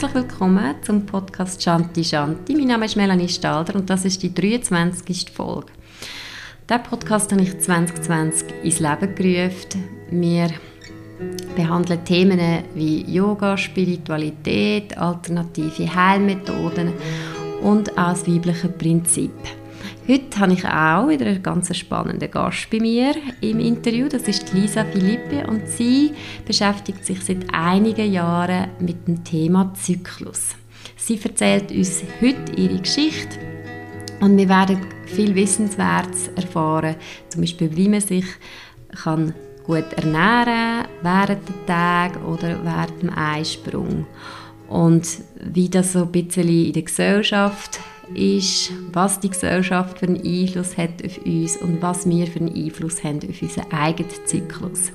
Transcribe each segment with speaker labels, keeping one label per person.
Speaker 1: Herzlich willkommen zum Podcast Shanti Shanti. Mein Name ist Melanie Stalder und das ist die 23. Folge. Diesen Podcast habe ich 2020 ins Leben gerufen. Wir behandeln Themen wie Yoga, Spiritualität, alternative Heilmethoden und auch das weibliche Prinzip. Heute habe ich auch wieder einen ganz spannenden Gast bei mir im Interview. Das ist Lisa Philippe und sie beschäftigt sich seit einigen Jahren mit dem Thema Zyklus. Sie erzählt uns heute ihre Geschichte und wir werden viel Wissenswertes erfahren, zum Beispiel wie man sich kann gut ernähren während der Tage oder während dem Eisprung und wie das so ein bisschen in der Gesellschaft ist, was die Gesellschaft für einen Einfluss hat auf uns und was wir für einen Einfluss haben auf unseren eigenen Zyklus.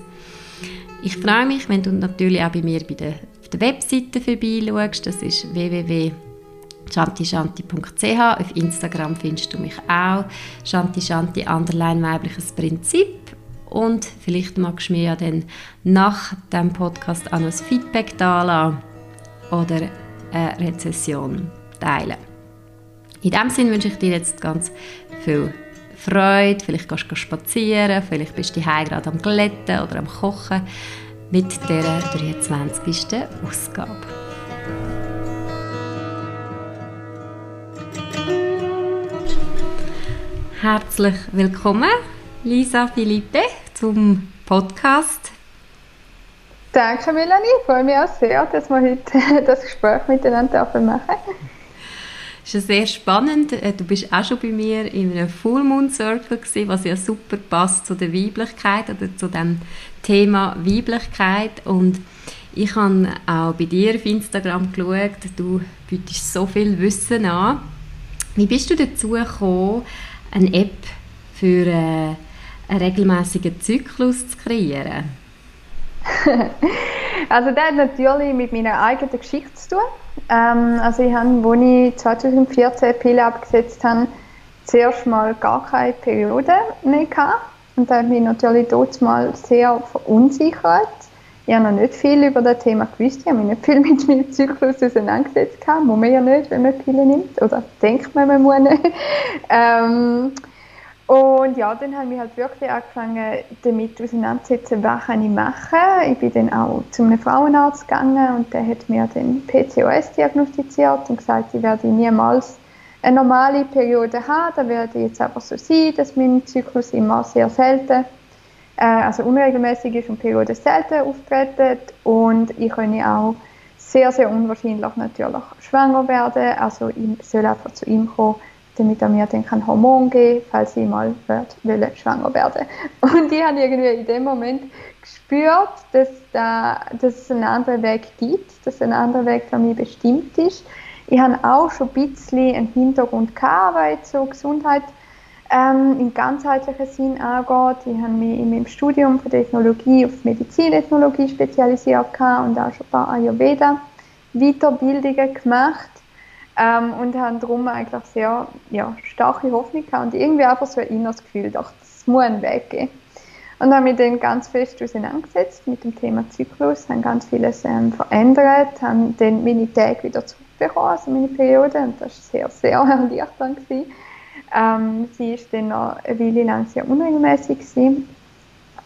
Speaker 1: Ich freue mich, wenn du natürlich auch bei mir bei der, auf der Webseite vorbeischaust. Das ist www.shantishanti.ch. Auf Instagram findest du mich auch. Shanti Shanti, underline weibliches Prinzip. Und vielleicht magst du mir ja dann nach dem Podcast auch noch ein Feedback da oder eine Rezession teilen. In diesem Sinne wünsche ich dir jetzt ganz viel Freude. Vielleicht gehst du spazieren, vielleicht bist du gerade am Glätten oder am Kochen mit dieser 23. Ausgabe. Herzlich willkommen, Lisa Philippe, zum Podcast.
Speaker 2: Danke, Melanie. Ich freue mich auch sehr, dass wir heute das Gespräch miteinander machen dürfen.
Speaker 1: Es ist sehr spannend. Äh, du bist auch schon bei mir in einem Full Moon Circle gewesen, was ja super passt zu der Weiblichkeit oder zu dem Thema Weiblichkeit und ich habe auch bei dir auf Instagram geschaut, du bietest so viel Wissen an. Wie bist du dazu gekommen, eine App für äh, einen regelmäßigen Zyklus zu kreieren?
Speaker 2: also das hat natürlich mit meiner eigenen Geschichte zu tun. Ähm, also ich habe, als ich 2014 Pille abgesetzt habe, zuerst mal gar keine Periode mehr gehabt. Und das hat mich natürlich dort mal sehr verunsichert. Ich habe noch nicht viel über das Thema gewusst. Ich habe mich nicht viel mit meinem Zyklus auseinandergesetzt. Muss man ja nicht, wenn man Pille nimmt. Oder denkt man, man muss nicht. ähm, und ja, dann habe ich halt wirklich angefangen, damit auseinanderzusetzen, was kann ich machen. Ich bin dann auch zu einem Frauenarzt gegangen und der hat mir dann PCOS diagnostiziert und gesagt, ich werde niemals eine normale Periode haben. Da werde jetzt einfach so sein, dass mein Zyklus immer sehr selten, äh, also unregelmäßig ist und Periode selten auftreten. Und ich kann auch sehr, sehr unwahrscheinlich natürlich schwanger werden. Also ich soll einfach zu ihm kommen damit er mir dann kann Hormon geben falls ich mal will, schwanger werden Und ich habe irgendwie in dem Moment gespürt, dass, da, dass es einen anderen Weg gibt, dass ein anderer Weg für mich bestimmt ist. Ich habe auch schon ein bisschen einen Hintergrund gehabt, weil so Gesundheit ähm, im ganzheitlichen Sinn angeht. Ich habe mich in meinem Studium von Ethnologie auf Medizinethnologie spezialisiert und auch schon ein paar Ayurveda-Weiterbildungen gemacht ähm, und haben darum eigentlich sehr ja, starke Hoffnung gehabt und irgendwie einfach so ein inneres Gefühl, dachte, es muss einen Weg geben. Und haben mich dann ganz fest auseinandergesetzt mit dem Thema Zyklus, haben ganz vieles ähm, verändert, haben dann meine Tage wieder zurückbekommen, also meine Periode, und das war sehr, sehr erleichternd. Ähm, sie war dann noch eine Weile lang sehr unregelmäßig. Gewesen.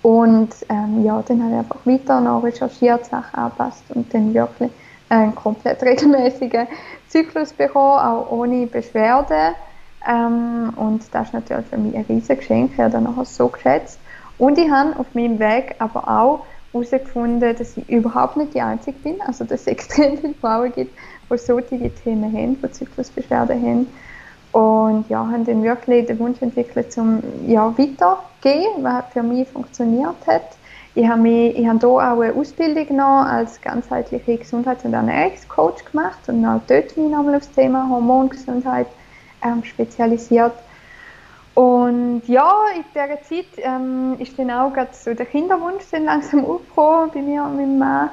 Speaker 2: Und ähm, ja, dann habe ich einfach weiter noch recherchiert, Sachen angepasst und dann wirklich einen komplett regelmäßigen Zyklus bekommen, auch ohne Beschwerden. Ähm, und das ist natürlich für mich ein riesiges Geschenk. Ich habe das nachher so geschätzt. Und ich habe auf meinem Weg aber auch herausgefunden, dass ich überhaupt nicht die Einzige bin. Also, dass es extrem viele Frauen gibt, die solche Themen haben, die Zyklusbeschwerden haben. Und ja, haben dann wirklich den Wunsch entwickelt, zum ja, weiterzugehen, was für mich funktioniert hat. Ich habe, mich, ich hier auch eine Ausbildung genommen als ganzheitliche Gesundheits- und Ernährungscoach gemacht und auch dort mich nochmal auf das Thema Hormongesundheit ähm, spezialisiert. Und ja, in dieser Zeit ähm, ist dann auch so der Kinderwunsch dann langsam aufgekommen bei mir und meinem Mann.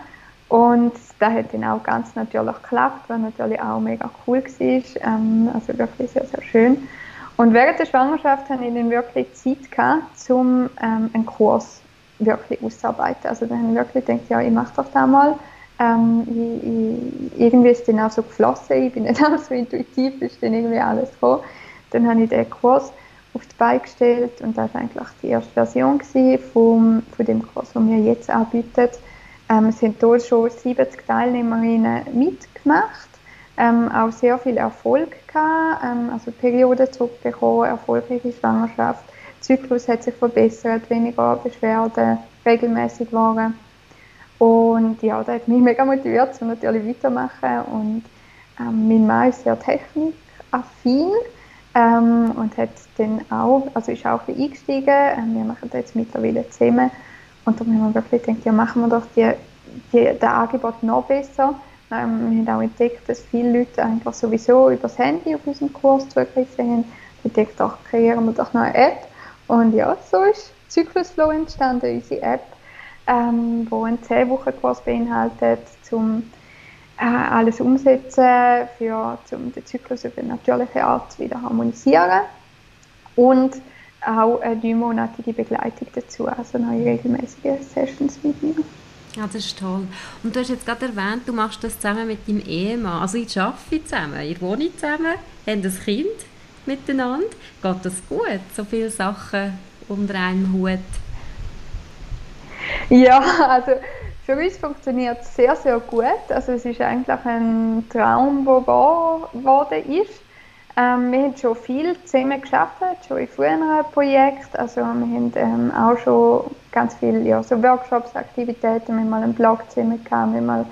Speaker 2: Und das hat dann auch ganz natürlich geklappt, was natürlich auch mega cool war. Ähm, also wirklich sehr, sehr schön. Und während der Schwangerschaft hatte ich dann wirklich Zeit gehabt, um ähm, einen Kurs wirklich ausarbeiten. Also dann habe ich wirklich gedacht, ja, ich mache doch da mal Ähm, ich, ich, irgendwie ist dann auch so geflossen, ich bin nicht auch so intuitiv, ist dann irgendwie alles gekommen. Dann habe ich den Kurs auf die Beine gestellt und das war eigentlich die erste Version vom, von dem Kurs, den wir jetzt anbieten. Ähm, es haben hier schon 70 Teilnehmerinnen mitgemacht, ähm, auch sehr viel Erfolg gehabt, ähm, also Periode zurückbekommen, erfolgreiche Schwangerschaft, Zyklus hat sich verbessert, weniger Beschwerden, regelmäßig waren. Und ja, das hat mich mega motiviert, um natürlich weitermachen. Und ähm, mein Mann ist sehr technikaffin ähm, und hat dann auch, also ist auch eingestiegen. Ähm, wir machen das jetzt mittlerweile zusammen. Und da haben wir wirklich gedacht, ja, machen wir doch die, die, das Angebot noch besser. Ähm, wir haben auch entdeckt, dass viele Leute einfach sowieso über das Handy auf unseren Kurs zugegriffen haben. Wir denkt, auch kreieren wir doch noch eine App. Und ja, so ist Zyklusflow entstanden, unsere App ähm, wo einen 10 Wochen Kurs beinhaltet, um äh, alles umsetzen, für, um den Zyklus auf eine natürliche Art wieder harmonisieren und auch eine dreimonatige Begleitung dazu, also neue regelmäßige Sessions mit mir.
Speaker 1: Ja, das ist toll. Und du hast jetzt gerade erwähnt, du machst das zusammen mit deinem Ehemann. Also ich arbeite zusammen, ihr wohnt zusammen, habt ein Kind miteinander. Geht das gut, so viele Sachen unter einem Hut
Speaker 2: ja, also für uns funktioniert es sehr, sehr gut. Also es ist eigentlich ein Traum, der wahr geworden ist. Ähm, wir haben schon viel zusammen geschafft, schon in früheren Projekten. Also wir haben ähm, auch schon ganz viele ja, so Workshops, Aktivitäten, wir haben mal einen Blog zusammen gehabt, wir haben mal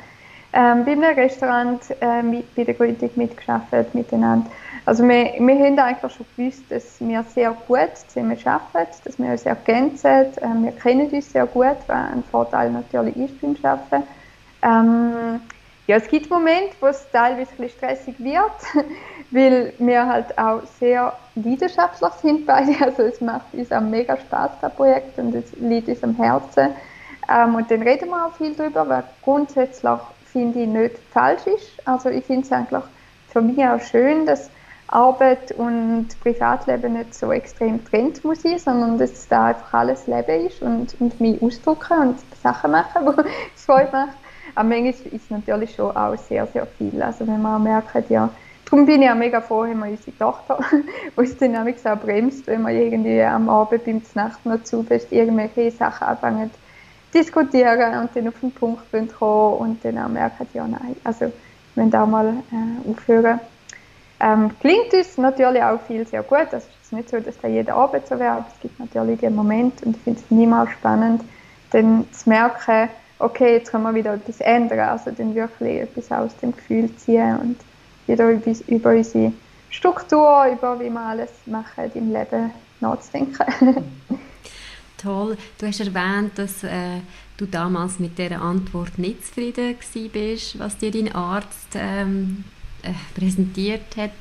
Speaker 2: ähm, bei einem Restaurant äh, mit, bei der Gründung mitgearbeitet miteinander. Also wir, wir haben eigentlich schon gewusst, dass wir sehr gut zusammen arbeiten, dass wir uns ergänzen, ähm, wir kennen uns sehr gut, was ein Vorteil natürlich ist beim Arbeiten. Ähm, ja, es gibt Momente, wo es teilweise ein bisschen stressig wird, weil wir halt auch sehr leidenschaftlich sind beide. Also es macht uns auch mega Spaß, das Projekt, und es liegt uns am Herzen. Ähm, und dann reden wir auch viel darüber, was grundsätzlich finde ich nicht falsch ist. Also ich finde es eigentlich für mich auch schön, dass Arbeit und Privatleben nicht so extrem getrennt muss sein, sondern dass da einfach alles Leben ist und, und mich ausdrücken und Sachen machen, die es Freude macht. Aber manchmal ist es natürlich schon auch sehr, sehr viel. Also wenn man merkt, ja, darum bin ich auch mega froh, haben wir unsere Tochter, die uns dann auch bremst, wenn wir irgendwie am Abend beim Nacht noch zu fest irgendwelche Sachen anfangen diskutieren und dann auf den Punkt kommen und dann auch merken, ja nein, also müssen auch mal äh, aufhören. Ähm, klingt uns natürlich auch viel sehr gut, also es ist nicht so, dass da jeder Abend so wäre, aber es gibt natürlich den Moment und ich finde es niemals spannend, dann zu merken, okay, jetzt können wir wieder etwas ändern, also dann wirklich etwas aus dem Gefühl ziehen und wieder über, über unsere Struktur, über wie wir alles machen im Leben nachzudenken.
Speaker 1: toll. Du hast erwähnt, dass äh, du damals mit der Antwort nicht zufrieden bist, was dir dein Arzt ähm, äh, präsentiert hat.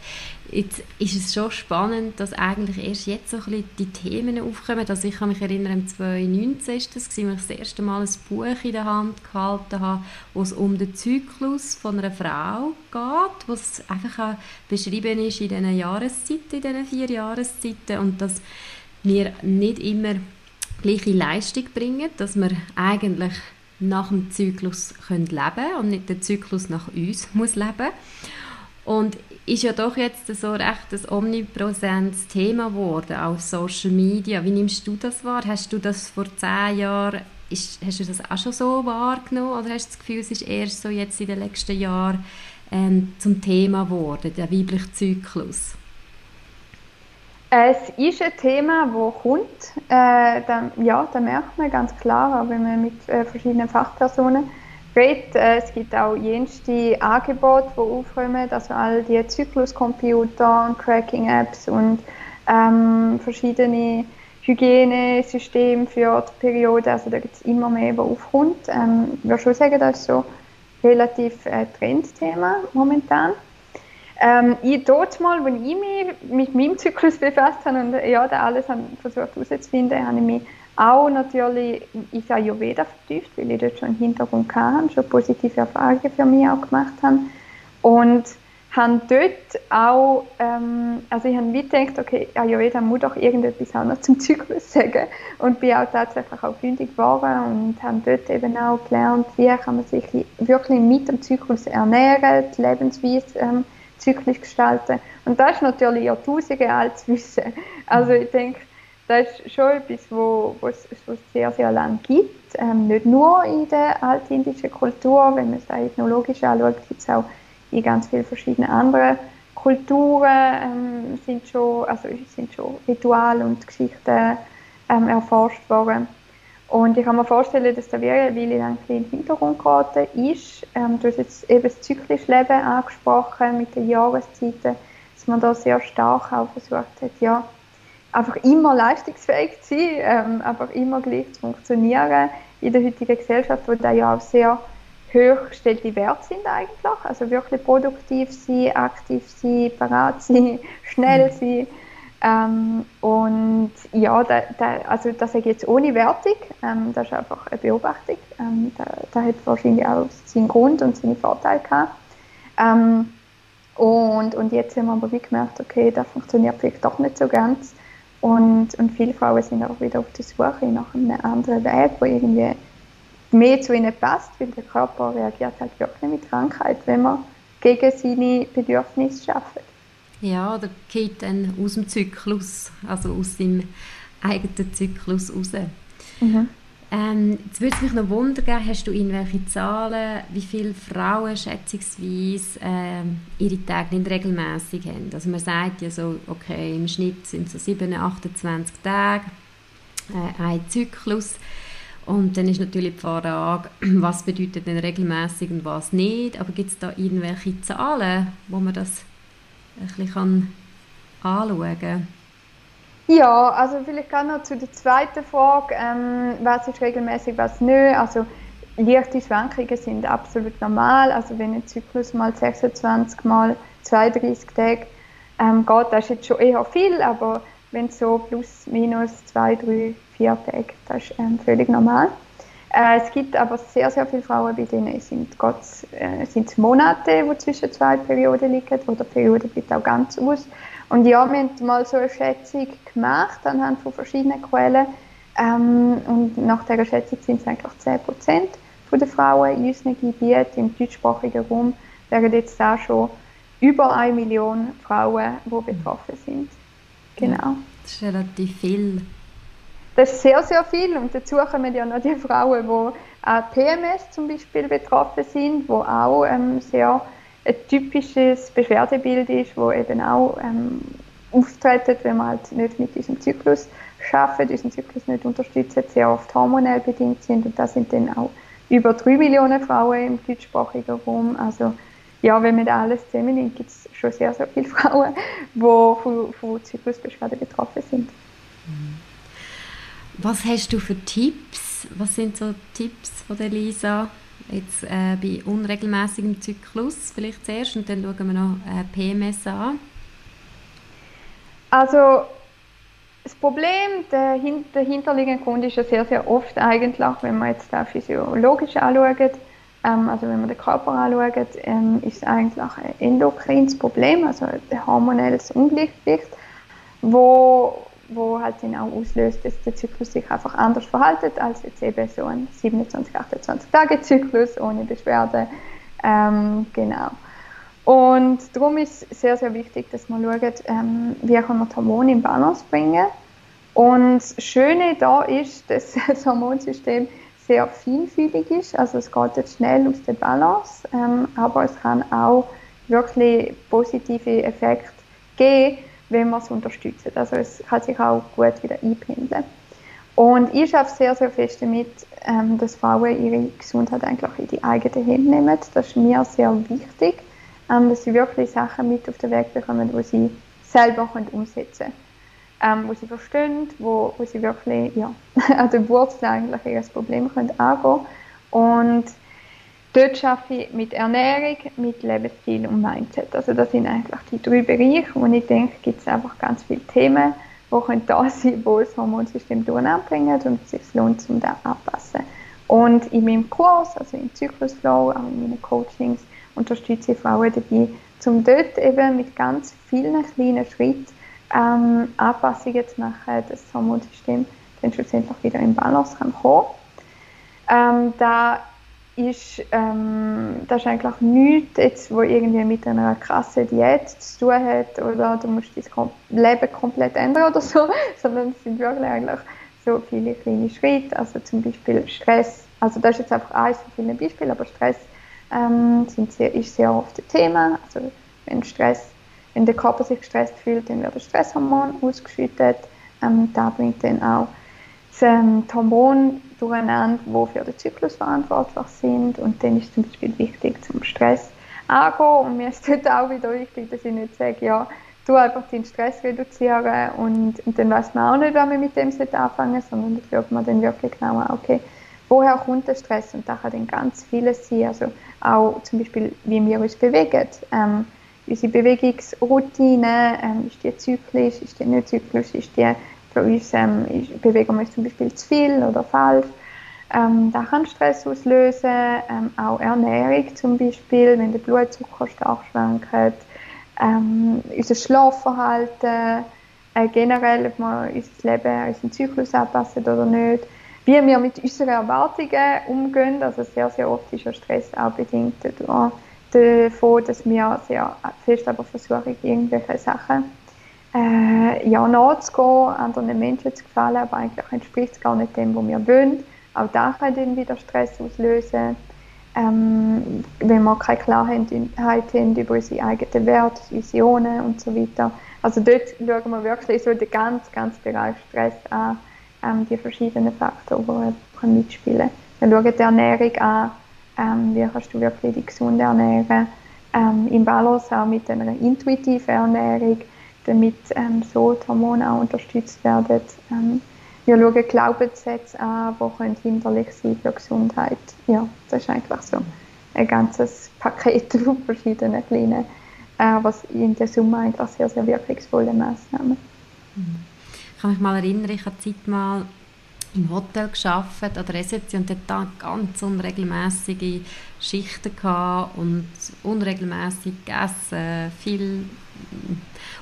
Speaker 1: Jetzt ist es schon spannend, dass eigentlich erst jetzt so ein bisschen die Themen aufkommen. Also ich kann mich erinnern, 2019 ist das, als ich das erste Mal ein Buch in der Hand gehalten habe, wo es um den Zyklus von einer Frau geht, wo es einfach beschrieben ist in diesen Jahreszeiten, in diesen vier Jahreszeiten und dass wir nicht immer gleiche Leistung bringen, dass wir eigentlich nach dem Zyklus können leben und nicht der Zyklus nach uns muss leben. Und ist ja doch jetzt so recht ein omnipräsentes Thema geworden auf Social Media. Wie nimmst du das wahr? Hast du das vor zehn Jahren, ist, hast du das auch schon so wahrgenommen oder hast du das Gefühl, es ist erst so jetzt in den letzten Jahren ähm, zum Thema geworden, der weibliche Zyklus?
Speaker 2: Es ist ein Thema, das kommt. Äh, da, ja, da merkt man ganz klar, auch wenn man mit äh, verschiedenen Fachpersonen redet. Äh, es gibt auch jenste Angebote, die aufkommen, also all die Zykluscomputer und Tracking-Apps und ähm, verschiedene Hygienesysteme für die Periode. Also da gibt es immer mehr, was aufkommt. Ähm, ich würde schon sagen, das ist so relativ ein Trendthema momentan. Ähm, ich dort mal, als ich mich mit meinem Zyklus befasst habe und ja, da alles versucht herauszufinden, habe ich mich auch natürlich in Ayurveda vertieft, weil ich dort schon einen Hintergrund hatte, schon positive Erfahrungen für mich auch gemacht habe. Und habe dort auch, ähm, also ich habe wie gedacht, okay, Ayurveda muss doch irgendetwas auch noch zum Zyklus sagen und bin auch tatsächlich auch fündig geworden und habe dort eben auch gelernt, wie kann man sich wirklich mit dem Zyklus ernähren, die Lebensweise ähm, zyklisch gestalten und das ist natürlich Jahrtausende altes Wissen. Also ich denke, das ist schon etwas, wo, wo es schon sehr, sehr lange gibt, ähm, nicht nur in der altindischen Kultur, wenn man es ethnologisch anschaut, gibt es auch in ganz vielen verschiedenen anderen Kulturen ähm, sind schon, also sind schon Rituale und Geschichten ähm, erforscht worden. Und ich kann mir vorstellen, dass da wie eine Weile lang in den Hintergrund geraten ist. Ähm, du hast jetzt eben das zyklische Leben angesprochen mit den Jahreszeiten, dass man da sehr stark auch versucht hat, ja, einfach immer leistungsfähig zu sein, ähm, einfach immer gleich zu funktionieren in der heutigen Gesellschaft, wo da ja auch sehr hochgestellte Werte sind eigentlich. Also wirklich produktiv sein, aktiv sein, parat sein, schnell mhm. sein. Ähm, und ja, da, da, also das sage jetzt ohne Wertung. Ähm, das ist einfach eine Beobachtung. Ähm, da, da, hat wahrscheinlich auch seinen Grund und seine Vorteile gehabt. Ähm, und, und jetzt haben wir aber wie gemerkt, okay, das funktioniert vielleicht doch nicht so ganz. Und, und viele Frauen sind auch wieder auf der Suche nach einem anderen Weg, wo irgendwie mehr zu ihnen passt, weil der Körper reagiert halt wirklich mit Krankheit, wenn man gegen seine Bedürfnisse schafft.
Speaker 1: Ja, oder geht dann aus dem Zyklus, also aus seinem eigenen Zyklus raus. Mhm. Ähm, jetzt würde es mich noch wundern, hast du irgendwelche Zahlen, wie viele Frauen schätzungsweise ähm, ihre Tage nicht regelmäßig haben? Also man sagt ja so, okay, im Schnitt sind es so 7, 28 Tage, äh, ein Zyklus. Und dann ist natürlich die Frage, was bedeutet denn regelmäßig und was nicht. Aber gibt es da irgendwelche Zahlen, wo man das ein bisschen anschauen kann?
Speaker 2: Ja, also vielleicht gerade noch zu der zweiten Frage, ähm, was ist regelmäßig, was nicht. Also leichte Schwankungen sind absolut normal. Also wenn ein Zyklus mal 26 mal 32 Tage ähm, geht, das ist jetzt schon eher viel, aber wenn es so plus minus 2, 3, vier Tage. Das ist ähm, völlig normal. Äh, es gibt aber sehr, sehr viele Frauen, bei denen sind, Gott, äh, sind Monate, die zwischen zwei Perioden liegen, oder Periode bleibt auch ganz aus. Und ja, wir haben mal so eine Schätzung gemacht anhand von verschiedenen Quellen. Ähm, und nach dieser Schätzung sind es eigentlich 10 Prozent der Frauen in unseren Gebieten im deutschsprachigen Raum, wären jetzt da schon über eine Million Frauen, die betroffen sind.
Speaker 1: Genau. Das ist relativ viel.
Speaker 2: Das ist sehr, sehr viel und dazu kommen ja noch die Frauen, die an PMS zum Beispiel betroffen sind, wo auch ähm, sehr ein typisches Beschwerdebild ist, wo eben auch ähm, auftreten, wenn man halt nicht mit diesem Zyklus schafft, diesen Zyklus nicht unterstützt, sehr oft hormonell bedingt sind und das sind dann auch über drei Millionen Frauen im deutschsprachigen Raum. Also ja, wenn man da alles zusammennimmt, gibt es schon sehr, sehr viele Frauen, die von, von Zyklusbeschwerden betroffen sind. Mhm.
Speaker 1: Was hast du für Tipps? Was sind so Tipps von der Lisa jetzt äh, bei unregelmäßigem Zyklus vielleicht zuerst und dann schauen wir noch äh, PMS an?
Speaker 2: Also das Problem, der dahinterliegende Grund ist ja sehr, sehr oft eigentlich, wenn man jetzt da physiologisch anschaut, ähm, also wenn man den Körper anschaut, ähm, ist eigentlich ein endokrines Problem, also ein hormonelles Ungleichgewicht, wo wo halt auch auslöst, dass der Zyklus sich einfach anders verhaltet als jetzt eben so ein 27, 28 Tage Zyklus ohne Beschwerde. Ähm, genau. Und darum ist sehr, sehr wichtig, dass man schaut, ähm, wie kann man Hormone in Balance bringen. Und das Schöne da ist, dass das Hormonsystem sehr vielfältig ist. Also es geht jetzt schnell aus der Balance, ähm, aber es kann auch wirklich positive Effekte geben, wenn man es unterstützt. Also es kann sich auch gut wieder einpendeln. Und ich arbeite sehr, sehr fest damit, ähm, dass Frauen ihre Gesundheit eigentlich in die eigenen Hände nehmen. Das ist mir sehr wichtig, ähm, dass sie wirklich Sachen mit auf den Weg bekommen, die sie selber können umsetzen können. Ähm, wo sie verstehen, wo, wo sie wirklich ja, an der Wurzel eigentlich ihr Problem können angehen können. Dort arbeite ich mit Ernährung, mit Lebensstil und Mindset. Also das sind eigentlich die drei Bereiche, wo ich denke, gibt es einfach ganz viele Themen, die da sein können, die das Hormonsystem durcheinander bringen und es sich lohnt, um das anzupassen. Und in meinem Kurs, also im Zyklusflow, auch in meinen Coachings, unterstütze ich Frauen dabei, um dort eben mit ganz vielen kleinen Schritten ähm, Anpassungen zu machen, dass das Hormonsystem dann schlussendlich wieder in Balance kann ähm, da ist, ähm, das ist eigentlich nichts, jetzt, wo irgendwie mit einer krassen Diät zu tun hat oder du musst dein Leben komplett ändern oder so, sondern es sind wirklich eigentlich so viele kleine Schritte, also zum Beispiel Stress, also das ist jetzt einfach eines von vielen Beispielen, aber Stress ähm, sehr, ist sehr oft ein Thema, also wenn Stress, wenn der Körper sich gestresst fühlt, dann wird das Stresshormon ausgeschüttet, ähm, da bringt dann auch das ähm, Hormon durcheinander, die für den Zyklus verantwortlich sind. Und dann ist zum Beispiel wichtig, zum Stress anzugehen. Und mir ist dort auch wieder wichtig, dass ich nicht sage, ja, du einfach deinen Stress reduzieren und, und dann weiß man auch nicht, wie man mit dem anfangen sondern da schaut man dann wirklich genau an, okay, woher kommt der Stress? Und da kann dann ganz vieles sein. Also auch zum Beispiel, wie wir uns bewegen. Ähm, unsere Bewegungsroutine, ähm, ist die zyklisch, ist die nicht zyklisch, ist die für uns ähm, ist, bewegen wir uns zum Beispiel zu viel oder falsch. Ähm, das kann Stress auslösen. Ähm, auch Ernährung zum Beispiel, wenn der Blutzucker stark schwankt. Ähm, unser Schlafverhalten, äh, generell, ob wir unser Leben, unseren Zyklus anpassen oder nicht. Wie wir mit unseren Erwartungen umgehen. Also sehr, sehr oft ist ja Stress auch bedingt davon, dass wir sehr fest aber versuchen, irgendwelche Sachen äh, ja, nachzugehen, anderen Menschen zu gefallen, aber eigentlich entspricht es gar nicht dem, was wir wollen. Auch da kann dann wieder Stress auslösen. Ähm, wenn wir keine Klarheit haben über unsere eigenen Werte, Visionen und so weiter. Also dort schauen wir wirklich so den ganzen, ganzen Bereich Stress an, ähm, die verschiedenen Faktoren, die mitspielen können. Wir schauen die Ernährung an, ähm, wie kannst du wirklich die gesunde ernähren, ähm, im Balance auch mit einer intuitiven Ernährung, damit ähm, so die Hormone auch unterstützt werden. Ähm, wir schauen Glaubenssätze an, die hinderlich sein für Gesundheit. Ja, das ist eigentlich so ein ganzes Paket von verschiedenen kleinen, äh, was in der Summe eigentlich sehr, sehr wirkungsvolle Maßnahmen.
Speaker 1: Ich kann mich mal erinnern, ich habe Zeit mal im Hotel geschafft an der Rezeption und da ganz unregelmäßige Schichten gehabt und unregelmäßig gegessen, viel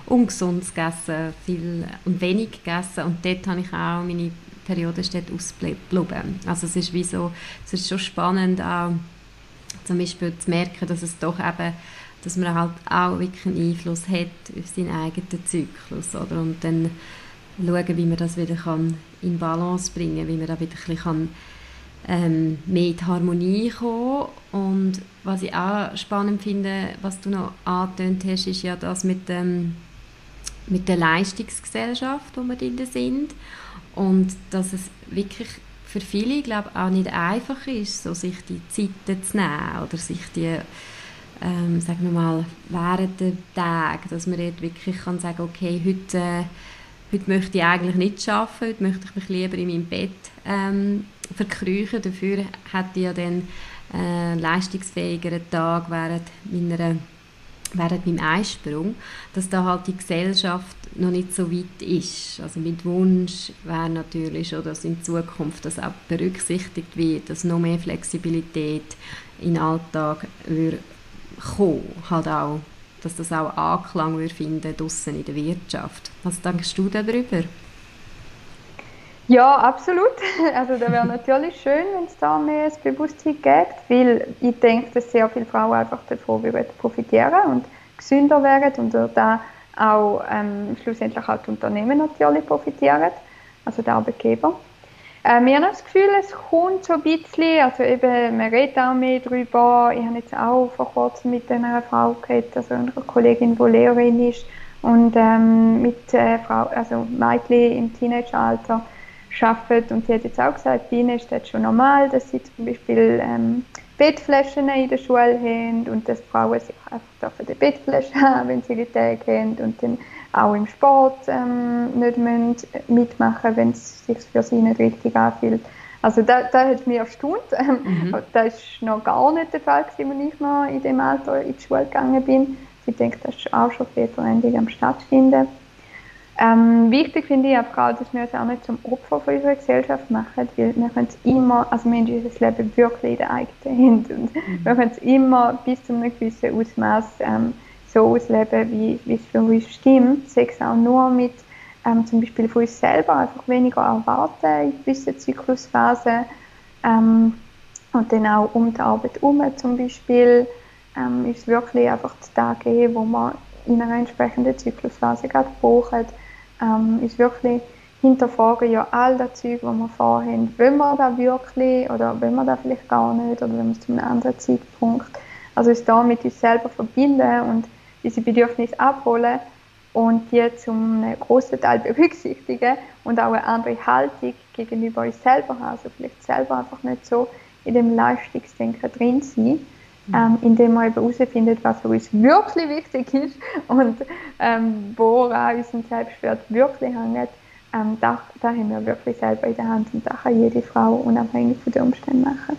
Speaker 1: ungesundes gegessen viel, und wenig gegessen und dort habe ich auch meine Periode ausgeblieben. Also es ist wie so, es ist schon spannend auch zum Beispiel zu merken, dass es doch eben, dass man halt auch wirklich einen Einfluss hat auf seinen eigenen Zyklus, oder? Und dann schauen, wie man das wieder kann in Balance bringen kann, wie man da wieder ein bisschen ähm, mehr in die Harmonie kommen. Und was ich auch spannend finde, was du noch angetönt hast, ist ja das mit, dem, mit der Leistungsgesellschaft, wo wir drin sind. Und dass es wirklich für viele, glaube auch nicht einfach ist, so sich die Zeiten zu nehmen oder sich die ähm, sagen wir mal, während der Tage, dass man dort wirklich kann sagen, okay, heute, heute möchte ich eigentlich nicht arbeiten, heute möchte ich mich lieber in meinem Bett ähm, verkrüchen. Dafür hätte ich ja dann äh, leistungsfähigeren Tag während meiner während meinem Einsprung, dass da halt die Gesellschaft noch nicht so weit ist. Also mit Wunsch wäre natürlich schon, dass in Zukunft das auch berücksichtigt wird, dass noch mehr Flexibilität in den Alltag würde kommen, halt auch, dass das auch Anklang würde finden draussen in der Wirtschaft. Was denkst du darüber?
Speaker 2: Ja, absolut. Also da wäre natürlich schön, wenn es da mehr das Bewusstsein gibt, weil ich denke, dass sehr viele Frauen einfach davon profitieren und gesünder werden und da auch ähm, schlussendlich auch die Unternehmen natürlich profitieren, also die Arbeitgeber. Äh, wir haben das Gefühl, es kommt so ein bisschen, also eben, man redet auch mehr darüber. Ich habe jetzt auch vor kurzem mit einer Frau geredet, also einer Kollegin, die Lehrerin ist und ähm, mit äh, Frau, also Mädchen im Teenageralter arbeiten. Und sie hat jetzt auch gesagt, bei ihnen ist das schon normal, dass sie zum Beispiel ähm, Bettflaschen in der Schule haben und dass Frauen sich einfach eine Bettflasche haben, wenn sie die Tage haben und dann auch im Sport ähm, nicht müssen mitmachen wenn es sich für sie nicht richtig anfühlt. Also da, da hat mich erstaunt. Mhm. Das war noch gar nicht der Fall, als ich noch in dem Alter in die Schule gegangen bin. Ich denke, das ist auch schon viel Veränderung am stattfinden. Ähm, wichtig finde ich auch, dass wir uns auch nicht zum Opfer von unserer Gesellschaft machen, weil wir können es immer, also wir haben unser Leben wirklich in der eigenen Hand und mhm. wir können es immer bis zu einem gewissen Ausmaß ähm, so ausleben, wie, wie es für uns stimmt. Sex auch nur mit ähm, zum Beispiel von uns selber einfach weniger erwarten in gewissen Zyklusphasen ähm, und dann auch um die Arbeit herum zum Beispiel ähm, ist wirklich einfach die Tage, wo man in einer entsprechenden Zyklusphase gerade braucht, ähm, ist wirklich hinterfragen ja all das Zeug, was wir vorhaben, wollen wir das wirklich oder wollen wir das vielleicht gar nicht oder wollen wir es zu einem anderen Zeitpunkt. Also uns da mit uns selber verbinden und diese Bedürfnisse abholen und die zum großen Teil berücksichtigen und auch eine andere Haltung gegenüber uns selber haben. Also vielleicht selber einfach nicht so in dem Leistungsdenken drin sein. Ähm, indem man eben herausfindet, was für uns wirklich wichtig ist und ähm, woran unser Selbstwert wirklich hängt. Ähm, da, da haben wir wirklich selber in der Hand und da kann jede Frau unabhängig von den Umständen machen.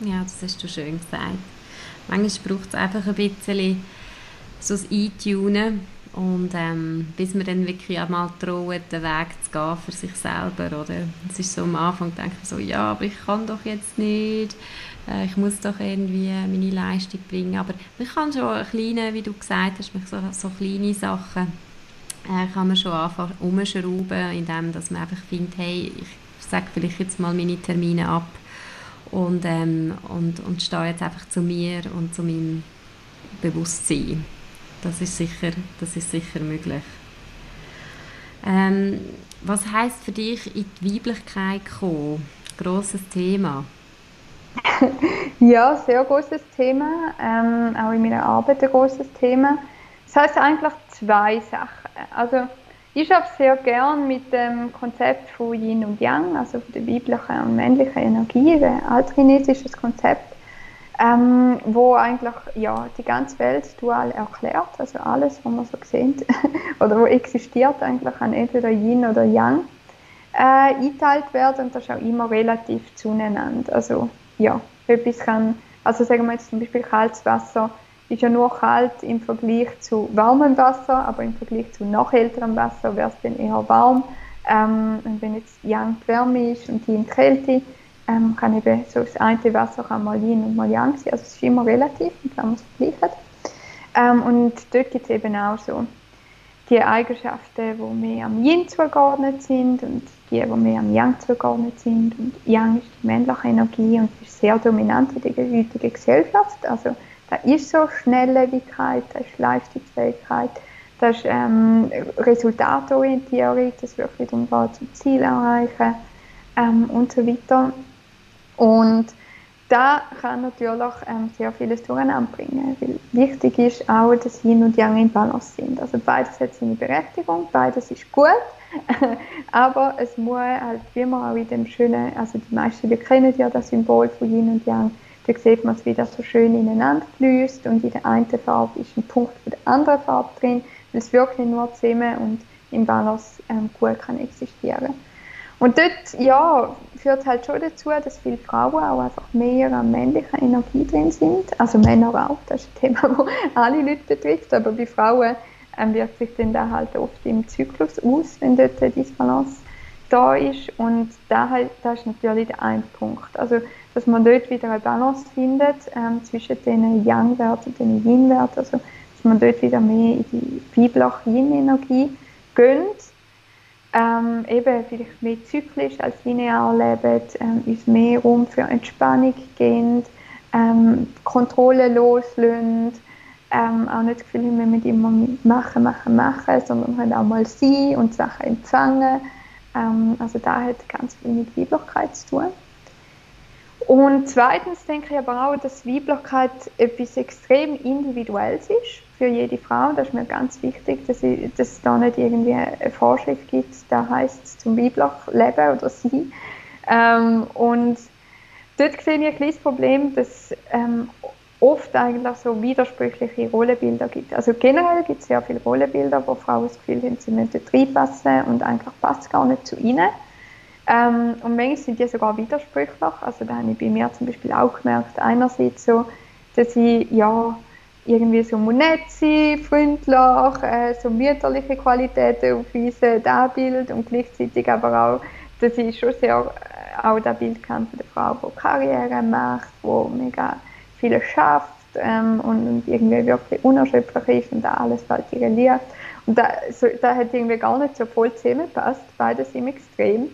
Speaker 1: Ja, das hast du schön gesagt. Manchmal braucht es einfach ein bisschen so das Eintunen und ähm, bis man dann wirklich einmal traut, den Weg zu gehen für sich selber, oder? Es ist so am Anfang, denke ich so, ja, aber ich kann doch jetzt nicht, äh, ich muss doch irgendwie meine Leistung bringen, aber man kann schon kleine, wie du gesagt hast, so, so kleine Sachen äh, kann man schon anfangen umschrauben, indem dass man einfach findet, hey, ich sage vielleicht jetzt mal meine Termine ab und, ähm, und, und stehe jetzt einfach zu mir und zu meinem Bewusstsein. Das ist sicher, das ist sicher möglich. Ähm, was heißt für dich in die Weiblichkeit kommen? Grosses Thema.
Speaker 2: ja, sehr großes Thema. Ähm, auch in meiner Arbeit ein großes Thema. Das heißt eigentlich zwei Sachen. Also ich arbeite sehr gern mit dem Konzept von Yin und Yang, also von der weiblichen und männlichen Energie, ein altchinesisches Konzept ähm, wo eigentlich ja, die ganze Welt dual erklärt, also alles, was man so sehen oder wo existiert, eigentlich an entweder Yin oder Yang äh, eingeteilt werden und das ist auch immer relativ zueinander. Also ja, etwas kann, also sagen wir jetzt zum Beispiel kaltes Wasser ist ja nur kalt im Vergleich zu warmem Wasser, aber im Vergleich zu noch älterem Wasser wäre es dann eher warm. Ähm, und wenn jetzt Yang die Wärme ist und Yin die Kälte, ähm, kann eben so das eine Wasser kann mal Yin und mal Yang sein. Also es ist immer relativ, wenn man es vergleicht. Ähm, und dort gibt es eben auch so die Eigenschaften, die mehr am Yin zugeordnet sind und die, die mehr am Yang zugeordnet sind. Und Yang ist die männliche Energie und ist sehr dominant in der heutigen Gesellschaft. Also da ist so Schnelllebigkeit, da ist Leistungsfähigkeit, da ist ähm, Resultatorientierung, das wirklich darum geht, zum Ziel erreichen ähm, und so weiter. Und da kann natürlich ähm, sehr vieles durcheinander bringen. Weil wichtig ist auch, dass Yin und Yang in Balance sind. Also beides hat seine Berechtigung, beides ist gut, aber es muss halt, wie man auch in dem schönen, also die meisten, wir kennen ja das Symbol von Yin und Yang, da sieht man es, wie das so schön ineinander fließt und in der einen Farbe ist ein Punkt von der anderen Farbe drin, weil es wirklich nur zusammen und im Balance ähm, gut kann existieren. Und dort, ja, führt halt schon dazu, dass viele Frauen auch einfach mehr an männlicher Energie drin sind. Also Männer auch, das ist ein Thema, das alle Leute betrifft, aber bei Frauen ähm, wirkt sich dann da halt oft im Zyklus aus, wenn dort eine Disbalance da ist. Und da halt, das ist natürlich der ein Punkt. Also, dass man dort wieder eine Balance findet ähm, zwischen den Yang-Werten und den Yin-Werten. Also, dass man dort wieder mehr in die weibliche Yin-Energie gönnt ähm, eben vielleicht mehr zyklisch als linear leben, ähm, uns mehr Raum für Entspannung geben, ähm, Kontrolle loslösen, ähm, auch nicht das Gefühl wir müssen immer machen, machen, machen, sondern halt auch mal sein und Sachen empfangen. Ähm, also da hat ganz viel mit Weiblichkeit zu tun. Und zweitens denke ich aber auch, dass Weiblichkeit etwas extrem Individuelles ist für jede Frau. Das ist mir ganz wichtig, dass, ich, dass es da nicht irgendwie eine Vorschrift gibt, da heißt es zum weiblich leben oder sein. Ähm, und dort sehe ich ein kleines Problem, dass ähm, oft eigentlich so widersprüchliche Rollenbilder gibt. Also generell gibt es sehr viele Rollenbilder, wo Frauen das Gefühl haben, sie müssen reinpassen und eigentlich passt gar nicht zu ihnen. Ähm, und manchmal sind die sogar widersprüchlich. Also da habe ich bei mir zum Beispiel auch gemerkt, einerseits so, dass ich ja irgendwie so nett sein, freundlich, äh, so mütterliche Qualitäten aufweisen, das Bild und gleichzeitig aber auch, dass ich schon sehr äh, auch das Bild kann von der Frau, die Karriere macht, die mega viel schafft ähm, und, und, irgendwie wirklich unerschöpflich ist und da alles fällt ihr liegt. Und da, so, da hat irgendwie gar nicht so voll zusammengepasst, beides im Extrem.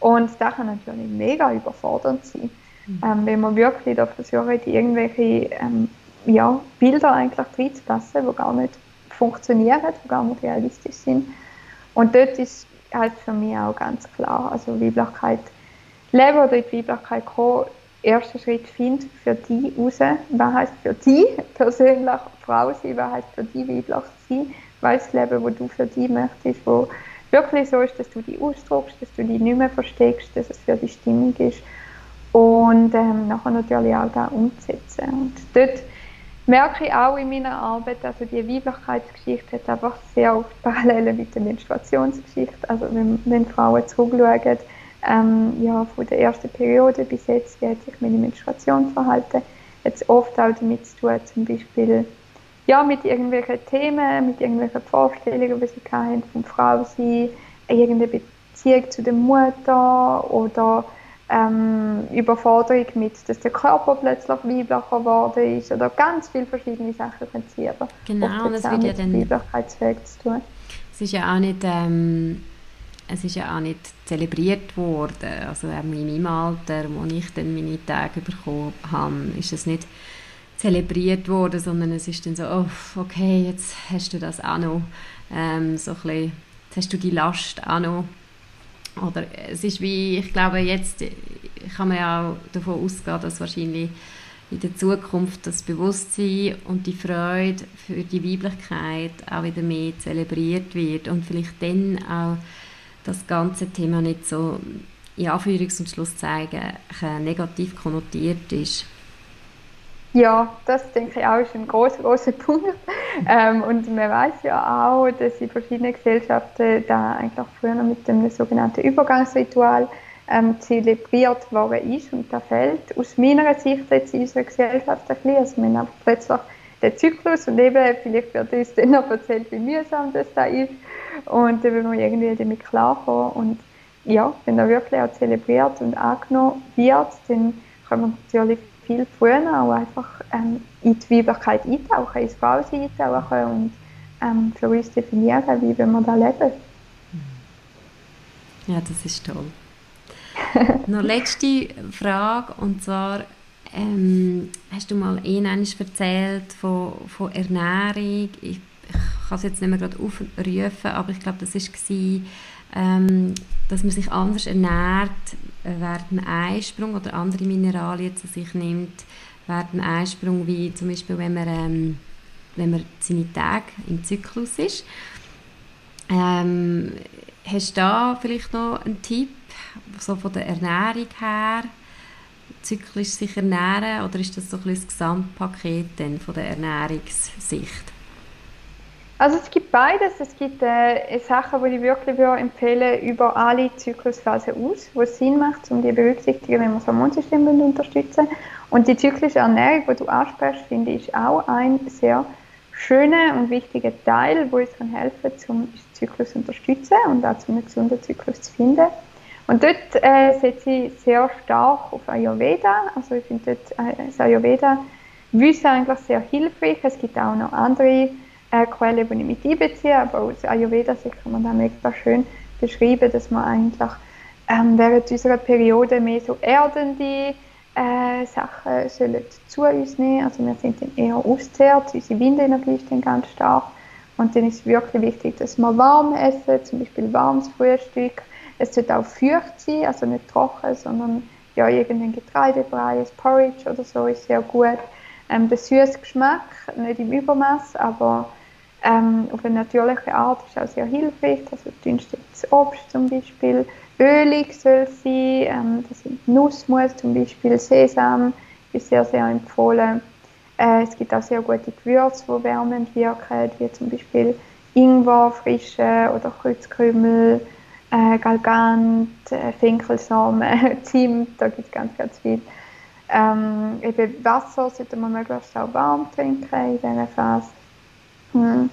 Speaker 2: Und das kann natürlich mega überfordernd sein, mhm. ähm, wenn man wirklich da versucht, irgendwelche ähm, ja, Bilder eigentlich reinzupassen, die gar nicht funktionieren, die gar nicht realistisch sind. Und dort ist halt für mich auch ganz klar, also Weiblichkeit leben oder in die Weiblichkeit kommen, erster Schritt find für dich raus, was heißt für dich persönlich Frau sein, was heißt für dich weiblich sein, was Leben, wo du für dich möchtest, wo wirklich so ist, dass du dich ausdruckst, dass du dich nicht mehr versteckst, dass es für dich stimmig ist und ähm, nachher natürlich auch da umzusetzen. Und dort merke ich auch in meiner Arbeit, also die Weiblichkeitsgeschichte hat einfach sehr oft Parallelen mit der Menstruationsgeschichte. Also wenn, wenn Frauen zurückschauen, ähm, ja, von der ersten Periode bis jetzt, wie hat sich meine Menstruation verhalten, hat es oft auch damit zu tun, zum Beispiel ja, mit irgendwelchen Themen, mit irgendwelchen Vorstellungen, die sie haben vom Frausein, irgendeine Beziehung zu der Mutter oder ähm, Überforderung mit, dass der Körper plötzlich weiblicher geworden ist oder ganz viele verschiedene Sachen können sie aber
Speaker 1: Genau, das wird ja dann... Weiblichkeitsweg zu tun. Es ist ja auch nicht... Ähm, es ist ja auch nicht zelebriert worden. Also in meinem Alter, wo ich dann meine Tage bekommen habe, ist es nicht zelebriert worden, sondern es ist dann so, oh, okay, jetzt hast du das auch noch, ähm, so bisschen, jetzt hast du die Last auch noch oder es ist wie, ich glaube, jetzt kann man ja auch davon ausgehen, dass wahrscheinlich in der Zukunft das Bewusstsein und die Freude für die Weiblichkeit auch wieder mehr zelebriert wird und vielleicht dann auch das ganze Thema nicht so in Anführungs- und Schlusszeichen negativ konnotiert ist.
Speaker 2: Ja, das denke ich auch ist ein großer, großer Punkt. Ähm, und man weiß ja auch, dass in verschiedenen Gesellschaften da eigentlich früher mit dem sogenannten Übergangsritual ähm, zelebriert worden ist und da fällt aus meiner Sicht jetzt in unserer Gesellschaft ein bisschen. Also wir haben plötzlich den Zyklus und eben, vielleicht wird uns dann noch erzählt, wie mühsam das da ist und dann will man irgendwie damit klarkommen und ja, wenn er wirklich auch zelebriert und angenommen wird, dann kann man natürlich viel früher auch einfach ähm, in die Weiblichkeit eintauchen, ins Frausein eintauchen und ähm, für uns definieren, wie wir da leben.
Speaker 1: Ja, das ist toll. Noch letzte Frage und zwar ähm, hast du mal ihnen erzählt von, von Ernährung. Ich, ich kann es jetzt nicht mehr gerade aufrufen, aber ich glaube, das war, ähm, dass man sich anders ernährt äh, während dem Eisprung oder andere Mineralien zu sich nimmt während dem Eisprung, wie zum Beispiel, wenn man, ähm, wenn man seine Tage im Zyklus ist. Ähm, hast du da vielleicht noch einen Tipp, so von der Ernährung her, zyklisch sich ernähren, oder ist das so ein das Gesamtpaket denn von der Ernährungssicht?
Speaker 2: Also es gibt beides. Es gibt äh, Sachen, die ich wirklich würde empfehlen über alle Zyklusphasen aus, wo es Sinn macht, um die berücksichtigen, wenn wir das Hormonsystem unterstützen Und die zyklische Ernährung, die du ansprichst, finde ich auch ein sehr schöner und wichtiger Teil, wo es kann helfen den Zyklus zu unterstützen und auch um einen gesunden Zyklus zu finden. Und dort äh, setze ich sehr stark auf Ayurveda. Also ich finde dort äh, das Ayurveda Wissen eigentlich sehr hilfreich. Es gibt auch noch andere äh, Quelle, die ich mit einbeziehe, aber aus Ayurveda-Sicht kann man da mega schön beschreiben, dass man eigentlich ähm, während unserer Periode mehr so erdende äh, Sachen sollen zu uns nehmen. Also wir sind dann eher auszehrt, unsere Windenergie ist dann ganz stark. Und dann ist es wirklich wichtig, dass wir warm essen, zum Beispiel warmes Frühstück. Es sollte auch feucht sein, also nicht trocken, sondern ja, irgendein Getreidebrei, ein Porridge oder so ist sehr gut. Ähm, der süße Geschmack, nicht im Übermaß, aber ähm, auf eine natürliche Art ist auch sehr hilfreich. Also dünstetes Obst zum Beispiel, ölig soll sein, ähm, das sind Nussmus zum Beispiel, Sesam ist sehr, sehr empfohlen. Äh, es gibt auch sehr gute Gewürze, die wärmend wirken, wie zum Beispiel Ingwer, frische oder Kreuzkrümel, äh, Galgant, äh, Finkelsamen, Zimt, da gibt es ganz, ganz viel. Ähm, eben Wasser sollte man möglichst auch warm trinken in dieser Phase. Hm.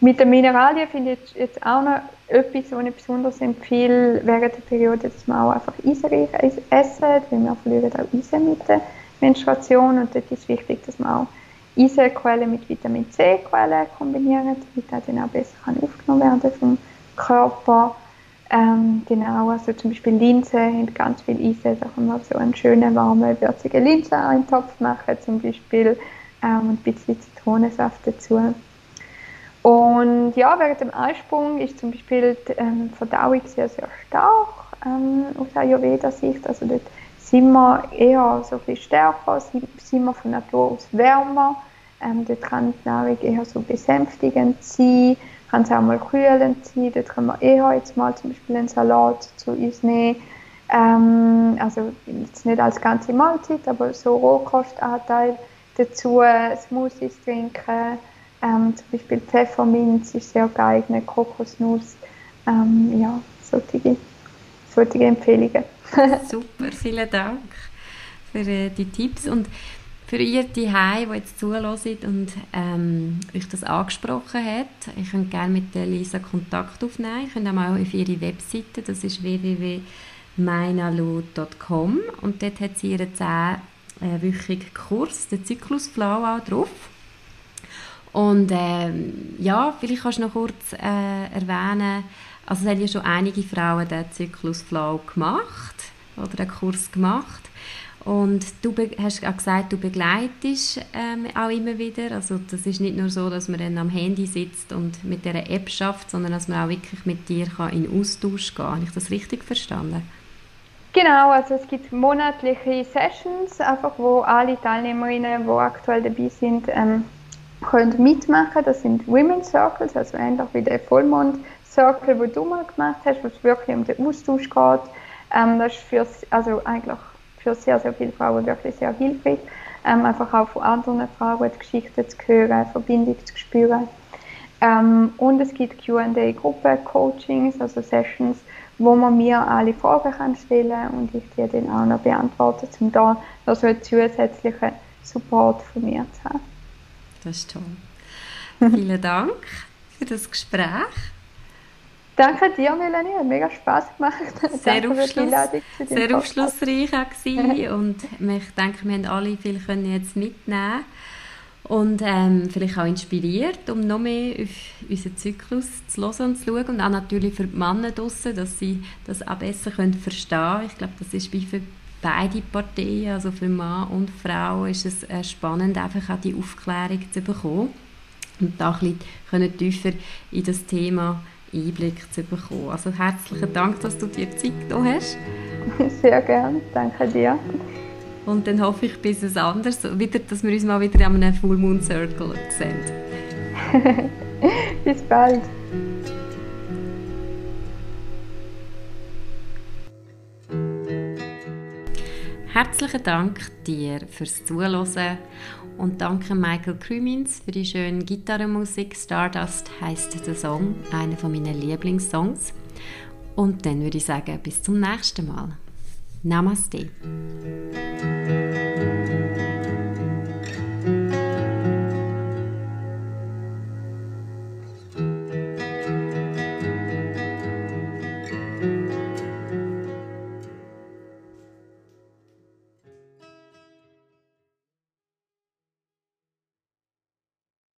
Speaker 2: Mit den Mineralien finde ich jetzt auch noch etwas, was ich besonders empfehle während der Periode, dass man auch einfach eisenreich essen, weil wir verlieren auch Eisen mit der Menstruation und dort ist wichtig, dass man auch Eisenquellen mit Vitamin C-Quellen kombinieren, damit er dann auch besser kann aufgenommen werden vom Körper. Ähm, genau, also zum Beispiel Linsen haben ganz viel Eisen, da kann man so einen schönen, warmen, würzigen Linseneintopf machen zum Beispiel ähm, und ein bisschen Zitronensaft dazu. Und ja, während dem Eisprung ist zum Beispiel die ähm, Verdauung sehr, sehr stark ähm, aus Ayurveda-Sicht. Also dort sind wir eher so viel stärker, sind wir von Natur aus wärmer. Ähm, dort kann die Nahrung eher so besänftigend sein, kann es auch mal kühlend sein. Dort können wir eher jetzt mal zum Beispiel einen Salat zu uns nehmen. Ähm, also jetzt nicht als ganze Mahlzeit, aber so Rohkostanteil dazu, Smoothies trinken ähm, zum Beispiel Pfefferminz ist sehr geeignet, Kokosnuss. Ähm, ja, solche, solche Empfehlungen.
Speaker 1: Super, vielen Dank für äh, die Tipps. Und für ihr die die jetzt zuhören und ähm, euch das angesprochen hat, ich könnt gerne mit der Lisa Kontakt aufnehmen. Ich könnt auch mal auf ihre Webseite, das ist www.meinalu.com und dort hat sie ihren 10-wöchigen äh, Kurs, den Zyklusflow auch drauf. Und ähm, ja, vielleicht kannst du noch kurz äh, erwähnen, also es haben ja schon einige Frauen den Zyklusflow gemacht oder den Kurs gemacht. Und du hast auch gesagt, du begleitest ähm, auch immer wieder. Also das ist nicht nur so, dass man dann am Handy sitzt und mit der App schafft, sondern dass man auch wirklich mit dir kann in Austausch gehen. Habe ich das richtig verstanden?
Speaker 2: Genau, also es gibt monatliche Sessions, einfach wo alle Teilnehmerinnen, die aktuell dabei sind, ähm, können mitmachen. Das sind Women's Circles, also ähnlich wie der Vollmond Circle, den du mal gemacht hast, wo es wirklich um den Austausch geht. Ähm, das ist für, also eigentlich für sehr, sehr viele Frauen wirklich sehr hilfreich. Ähm, einfach auch von anderen Frauen die Geschichten zu hören, Verbindung zu spüren. Ähm, und es gibt Q&A-Gruppen-Coachings, also Sessions, wo man mir alle Fragen kann stellen und ich die dann auch noch beantworten, um da noch so einen zusätzlichen Support von mir zu haben.
Speaker 1: Das ist toll. Vielen Dank für das Gespräch.
Speaker 2: Danke dir, Melanie. Hat mega Spaß gemacht.
Speaker 1: Sehr, Aufschluss, sehr aufschlussreich auch und ich denke, wir haben alle viel können jetzt mitnehmen und ähm, vielleicht auch inspiriert, um noch mehr auf unseren Zyklus zu hören und zu schauen und auch natürlich für die Männer draussen, dass sie das auch besser können verstehen können. Ich glaube, das ist für beide Parteien, also für Mann und Frau, ist es äh, spannend, einfach auch die Aufklärung zu bekommen und da ein bisschen tiefer in das Thema Einblick zu bekommen. Also herzlichen Dank, dass du dir Zeit genommen hast.
Speaker 2: Sehr gerne, danke dir.
Speaker 1: Und dann hoffe ich bis es anders, wieder, dass wir uns mal wieder an einem Full Moon Circle sehen.
Speaker 2: bis bald.
Speaker 1: Herzlichen Dank dir fürs Zuhören und danke Michael Krümins für die schöne Gitarrenmusik. Stardust heißt der Song, einer meiner Lieblingssongs. Und dann würde ich sagen, bis zum nächsten Mal. Namaste.